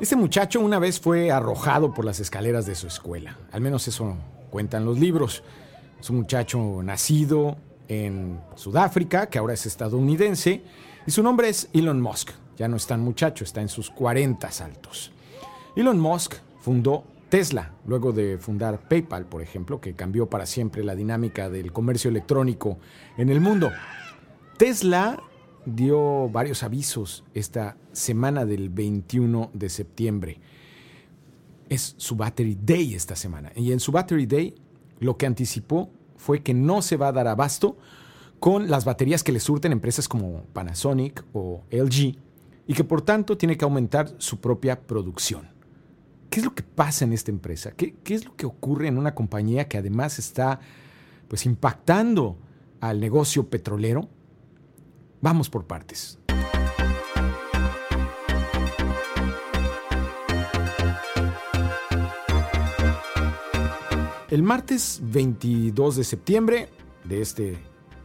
Este muchacho una vez fue arrojado por las escaleras de su escuela. Al menos eso cuentan los libros. Es un muchacho nacido en Sudáfrica, que ahora es estadounidense, y su nombre es Elon Musk. Ya no es tan muchacho, está en sus 40 altos. Elon Musk fundó Tesla, luego de fundar PayPal, por ejemplo, que cambió para siempre la dinámica del comercio electrónico en el mundo. Tesla dio varios avisos esta semana del 21 de septiembre. Es su Battery Day esta semana. Y en su Battery Day lo que anticipó fue que no se va a dar abasto con las baterías que le surten empresas como Panasonic o LG y que por tanto tiene que aumentar su propia producción. ¿Qué es lo que pasa en esta empresa? ¿Qué, es lo que ocurre en una compañía que además está pues, impactando al negocio petrolero? Vamos por partes. El martes 22 de septiembre de este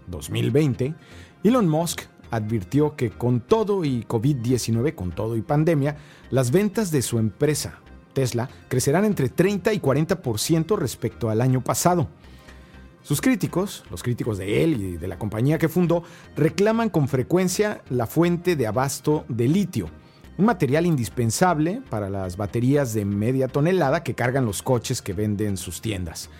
2020, Elon Musk advirtió que con todo y COVID-19, con todo y pandemia, las ventas de su empresa Tesla crecerán entre 30 y 40% respecto al año pasado. Sus críticos, los críticos de él y de la compañía que fundó, reclaman con frecuencia la fuente de abasto de litio, un material indispensable para las baterías de media tonelada que cargan los coches que venden sus tiendas.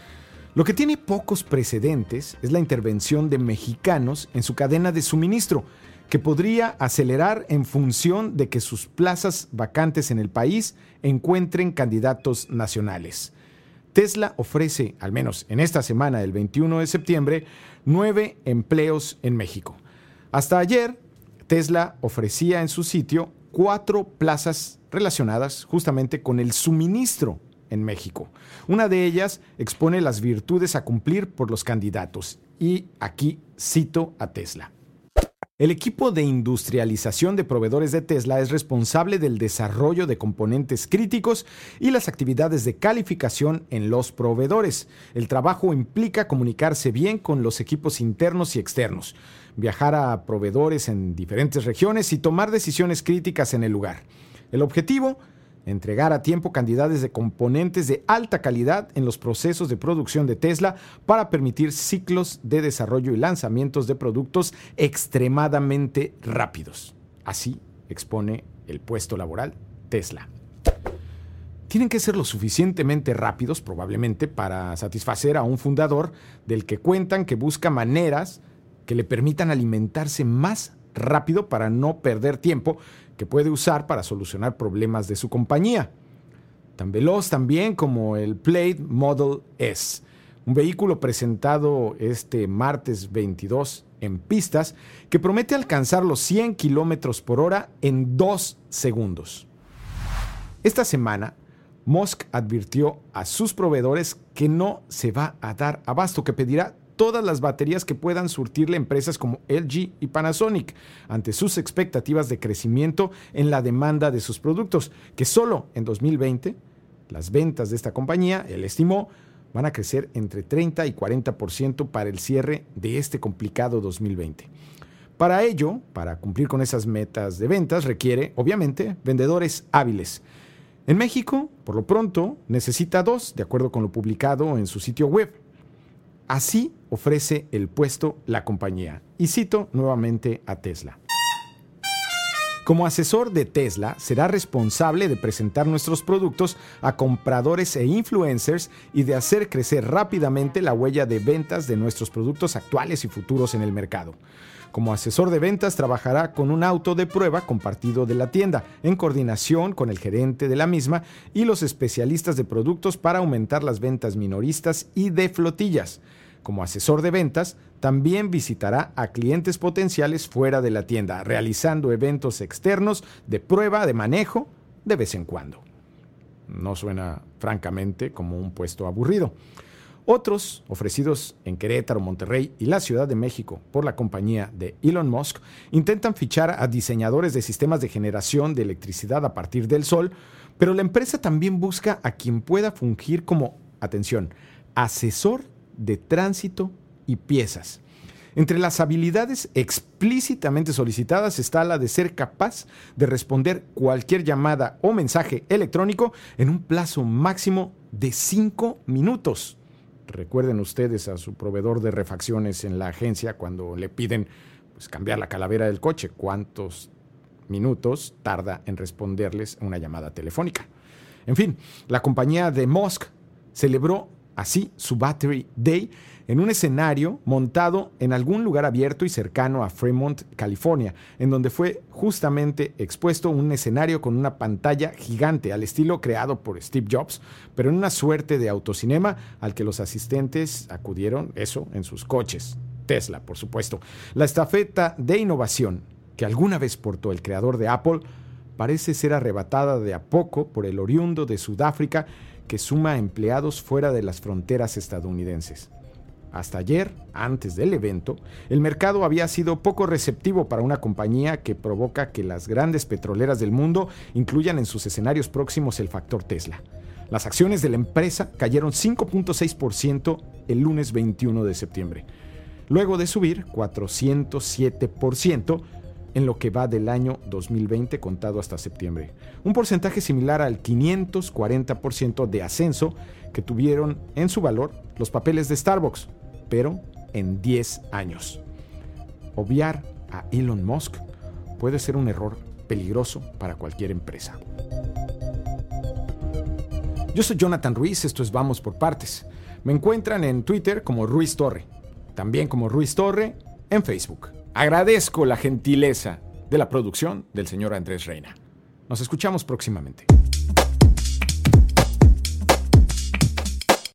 Lo que tiene pocos precedentes es la intervención de mexicanos en su cadena de suministro, que podría acelerar en función de que sus plazas vacantes en el país encuentren candidatos nacionales. Tesla ofrece, al menos en esta semana del 21 de septiembre, nueve empleos en México. Hasta ayer, Tesla ofrecía en su sitio cuatro plazas relacionadas justamente con el suministro en México. Una de ellas expone las virtudes a cumplir por los candidatos. Y aquí cito a Tesla. El equipo de industrialización de proveedores de Tesla es responsable del desarrollo de componentes críticos y las actividades de calificación en los proveedores. El trabajo implica comunicarse bien con los equipos internos y externos, viajar a proveedores en diferentes regiones y tomar decisiones críticas en el lugar. El objetivo entregar a tiempo cantidades de componentes de alta calidad en los procesos de producción de Tesla para permitir ciclos de desarrollo y lanzamientos de productos extremadamente rápidos. Así expone el puesto laboral Tesla. Tienen que ser lo suficientemente rápidos probablemente para satisfacer a un fundador del que cuentan que busca maneras que le permitan alimentarse más rápido para no perder tiempo que puede usar para solucionar problemas de su compañía. Tan veloz también como el Plate Model S, un vehículo presentado este martes 22 en pistas que promete alcanzar los 100 kilómetros por hora en dos segundos. Esta semana, Musk advirtió a sus proveedores que no se va a dar abasto, que pedirá todas las baterías que puedan surtirle empresas como LG y Panasonic ante sus expectativas de crecimiento en la demanda de sus productos, que solo en 2020 las ventas de esta compañía, él estimó, van a crecer entre 30 y 40% para el cierre de este complicado 2020. Para ello, para cumplir con esas metas de ventas, requiere, obviamente, vendedores hábiles. En México, por lo pronto, necesita dos, de acuerdo con lo publicado en su sitio web. Así ofrece el puesto la compañía. Y cito nuevamente a Tesla. Como asesor de Tesla, será responsable de presentar nuestros productos a compradores e influencers y de hacer crecer rápidamente la huella de ventas de nuestros productos actuales y futuros en el mercado. Como asesor de ventas trabajará con un auto de prueba compartido de la tienda, en coordinación con el gerente de la misma y los especialistas de productos para aumentar las ventas minoristas y de flotillas. Como asesor de ventas, también visitará a clientes potenciales fuera de la tienda, realizando eventos externos de prueba de manejo de vez en cuando. No suena, francamente, como un puesto aburrido. Otros, ofrecidos en Querétaro, Monterrey y la Ciudad de México por la compañía de Elon Musk, intentan fichar a diseñadores de sistemas de generación de electricidad a partir del sol, pero la empresa también busca a quien pueda fungir como, atención, asesor de tránsito y piezas. Entre las habilidades explícitamente solicitadas está la de ser capaz de responder cualquier llamada o mensaje electrónico en un plazo máximo de 5 minutos. Recuerden ustedes a su proveedor de refacciones en la agencia cuando le piden pues, cambiar la calavera del coche. ¿Cuántos minutos tarda en responderles una llamada telefónica? En fin, la compañía de Musk celebró así su Battery Day en un escenario montado en algún lugar abierto y cercano a Fremont, California, en donde fue justamente expuesto un escenario con una pantalla gigante al estilo creado por Steve Jobs, pero en una suerte de autocinema al que los asistentes acudieron, eso, en sus coches. Tesla, por supuesto. La estafeta de innovación que alguna vez portó el creador de Apple parece ser arrebatada de a poco por el oriundo de Sudáfrica que suma empleados fuera de las fronteras estadounidenses. Hasta ayer, antes del evento, el mercado había sido poco receptivo para una compañía que provoca que las grandes petroleras del mundo incluyan en sus escenarios próximos el factor Tesla. Las acciones de la empresa cayeron 5.6% el lunes 21 de septiembre, luego de subir 407% en lo que va del año 2020 contado hasta septiembre. Un porcentaje similar al 540% de ascenso que tuvieron en su valor los papeles de Starbucks, pero en 10 años. Obviar a Elon Musk puede ser un error peligroso para cualquier empresa. Yo soy Jonathan Ruiz, esto es Vamos por Partes. Me encuentran en Twitter como Ruiz Torre, también como Ruiz Torre en Facebook. Agradezco la gentileza de la producción del señor Andrés Reina. Nos escuchamos próximamente.